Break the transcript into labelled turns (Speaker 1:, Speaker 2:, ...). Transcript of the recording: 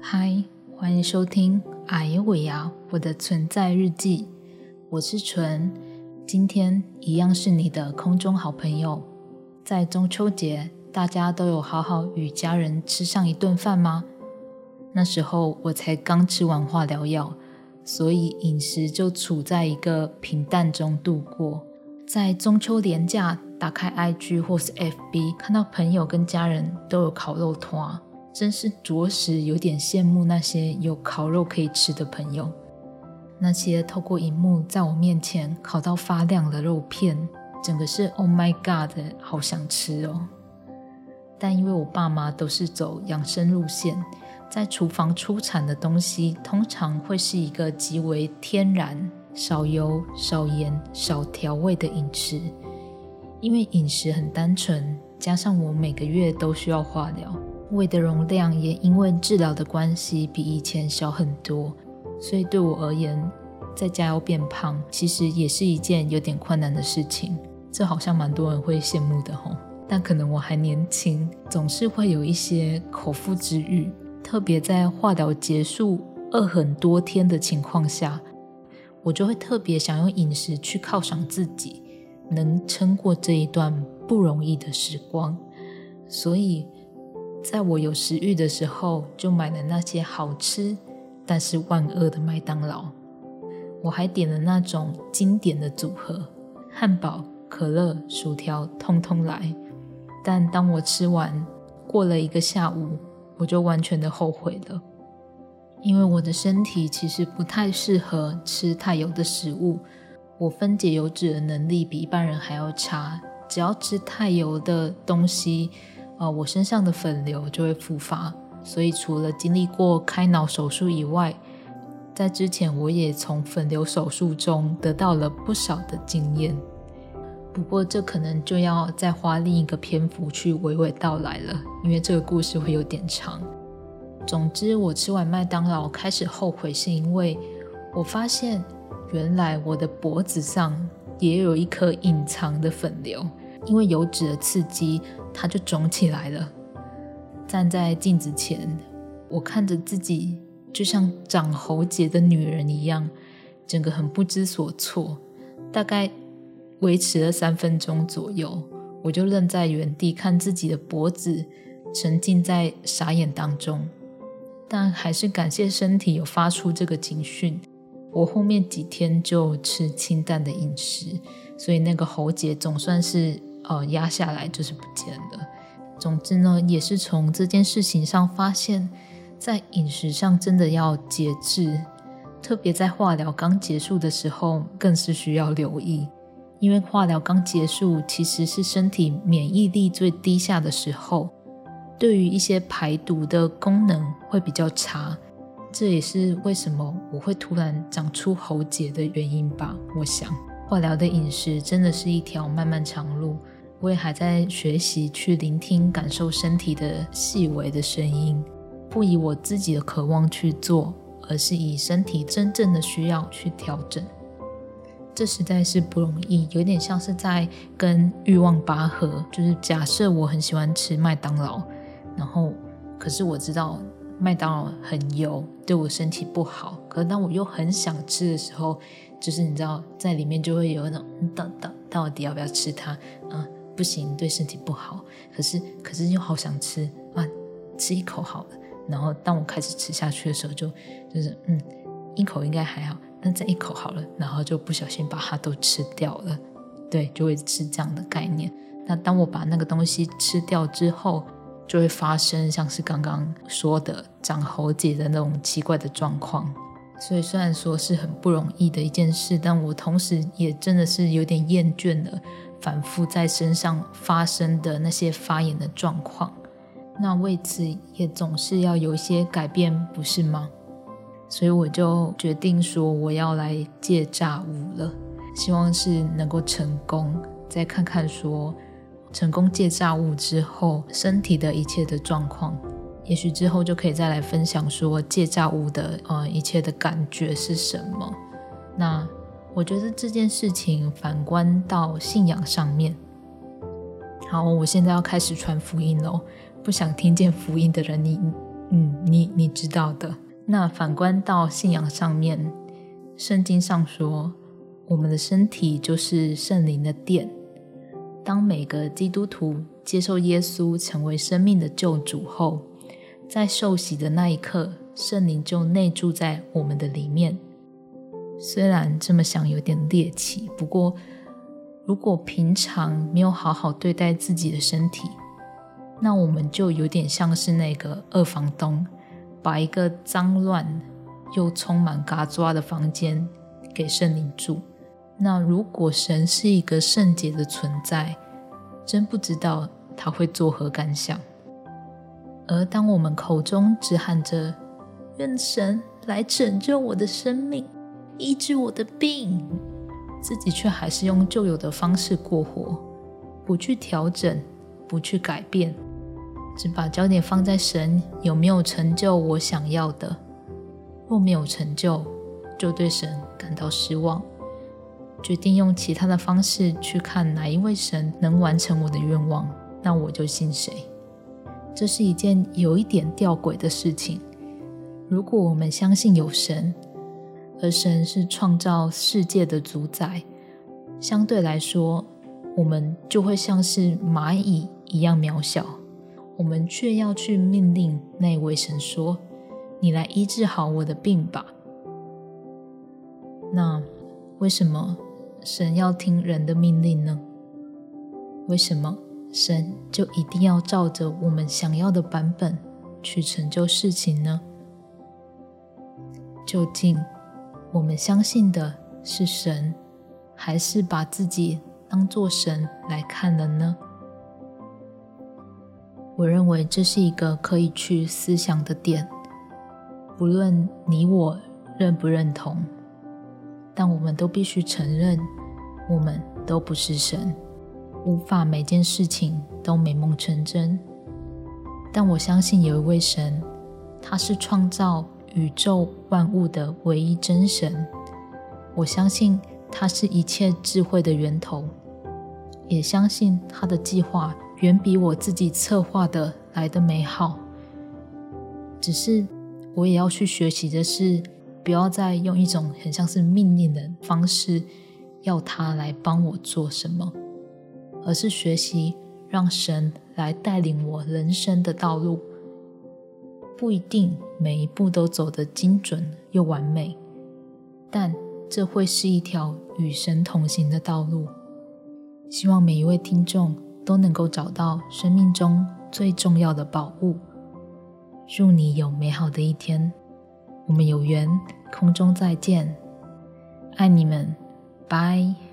Speaker 1: 嗨，欢迎收听《哎呀喂呀》我的存在日记，我是纯，今天一样是你的空中好朋友。在中秋节，大家都有好好与家人吃上一顿饭吗？那时候我才刚吃完化疗药，所以饮食就处在一个平淡中度过。在中秋连假，打开 IG 或是 FB，看到朋友跟家人都有烤肉团。真是着实有点羡慕那些有烤肉可以吃的朋友，那些透过荧幕在我面前烤到发亮的肉片，整个是 Oh my God 好想吃哦！但因为我爸妈都是走养生路线，在厨房出产的东西通常会是一个极为天然、少油、少盐、少调味的饮食。因为饮食很单纯，加上我每个月都需要化疗。胃的容量也因为治疗的关系比以前小很多，所以对我而言，在家要变胖，其实也是一件有点困难的事情。这好像蛮多人会羡慕的吼，但可能我还年轻，总是会有一些口腹之欲，特别在化疗结束饿很多天的情况下，我就会特别想用饮食去犒赏自己，能撑过这一段不容易的时光，所以。在我有食欲的时候，就买了那些好吃但是万恶的麦当劳。我还点了那种经典的组合：汉堡、可乐、薯条，通通来。但当我吃完，过了一个下午，我就完全的后悔了，因为我的身体其实不太适合吃太油的食物。我分解油脂的能力比一般人还要差，只要吃太油的东西。啊，我身上的粉瘤就会复发，所以除了经历过开脑手术以外，在之前我也从粉瘤手术中得到了不少的经验。不过这可能就要再花另一个篇幅去娓娓道来了，因为这个故事会有点长。总之，我吃完麦当劳开始后悔，是因为我发现原来我的脖子上也有一颗隐藏的粉瘤。因为油脂的刺激，它就肿起来了。站在镜子前，我看着自己，就像长喉结的女人一样，整个很不知所措。大概维持了三分钟左右，我就愣在原地看自己的脖子，沉浸在傻眼当中。但还是感谢身体有发出这个警讯。我后面几天就吃清淡的饮食，所以那个喉结总算是。呃，压下来就是不见了。总之呢，也是从这件事情上发现，在饮食上真的要节制，特别在化疗刚结束的时候，更是需要留意。因为化疗刚结束，其实是身体免疫力最低下的时候，对于一些排毒的功能会比较差。这也是为什么我会突然长出喉结的原因吧。我想，化疗的饮食真的是一条漫漫长路。我也还在学习去聆听、感受身体的细微的声音，不以我自己的渴望去做，而是以身体真正的需要去调整。这实在是不容易，有点像是在跟欲望拔河。就是假设我很喜欢吃麦当劳，然后可是我知道麦当劳很油，对我身体不好。可是当我又很想吃的时候，就是你知道在里面就会有那种到到到底要不要吃它啊？不行，对身体不好。可是，可是又好想吃啊，吃一口好了。然后，当我开始吃下去的时候，就就是嗯，一口应该还好，那再一口好了。然后就不小心把它都吃掉了。对，就会是这样的概念。那当我把那个东西吃掉之后，就会发生像是刚刚说的长喉结的那种奇怪的状况。所以，虽然说是很不容易的一件事，但我同时也真的是有点厌倦了。反复在身上发生的那些发炎的状况，那为此也总是要有一些改变，不是吗？所以我就决定说我要来戒炸物了，希望是能够成功。再看看说成功戒炸物之后身体的一切的状况，也许之后就可以再来分享说戒炸物的呃一切的感觉是什么。那。我觉得这件事情反观到信仰上面，好，我现在要开始传福音喽。不想听见福音的人，你嗯，你你知道的。那反观到信仰上面，圣经上说，我们的身体就是圣灵的殿。当每个基督徒接受耶稣成为生命的救主后，在受洗的那一刻，圣灵就内住在我们的里面。虽然这么想有点猎奇，不过如果平常没有好好对待自己的身体，那我们就有点像是那个二房东，把一个脏乱又充满嘎抓的房间给圣灵住。那如果神是一个圣洁的存在，真不知道他会作何感想。而当我们口中只喊着“愿神来拯救我的生命，医治我的病”，自己却还是用旧有的方式过活，不去调整，不去改变。只把焦点放在神有没有成就我想要的，若没有成就，就对神感到失望，决定用其他的方式去看哪一位神能完成我的愿望，那我就信谁。这是一件有一点吊诡的事情。如果我们相信有神，而神是创造世界的主宰，相对来说，我们就会像是蚂蚁一样渺小。我们却要去命令那位神说：“你来医治好我的病吧。”那为什么神要听人的命令呢？为什么神就一定要照着我们想要的版本去成就事情呢？究竟我们相信的是神，还是把自己当做神来看了呢？我认为这是一个可以去思想的点，不论你我认不认同，但我们都必须承认，我们都不是神，无法每件事情都美梦成真。但我相信有一位神，他是创造宇宙万物的唯一真神。我相信他是一切智慧的源头，也相信他的计划。远比我自己策划的来的美好。只是我也要去学习的是，不要再用一种很像是命令的方式，要他来帮我做什么，而是学习让神来带领我人生的道路。不一定每一步都走得精准又完美，但这会是一条与神同行的道路。希望每一位听众。都能够找到生命中最重要的宝物。祝你有美好的一天，我们有缘空中再见，爱你们，拜。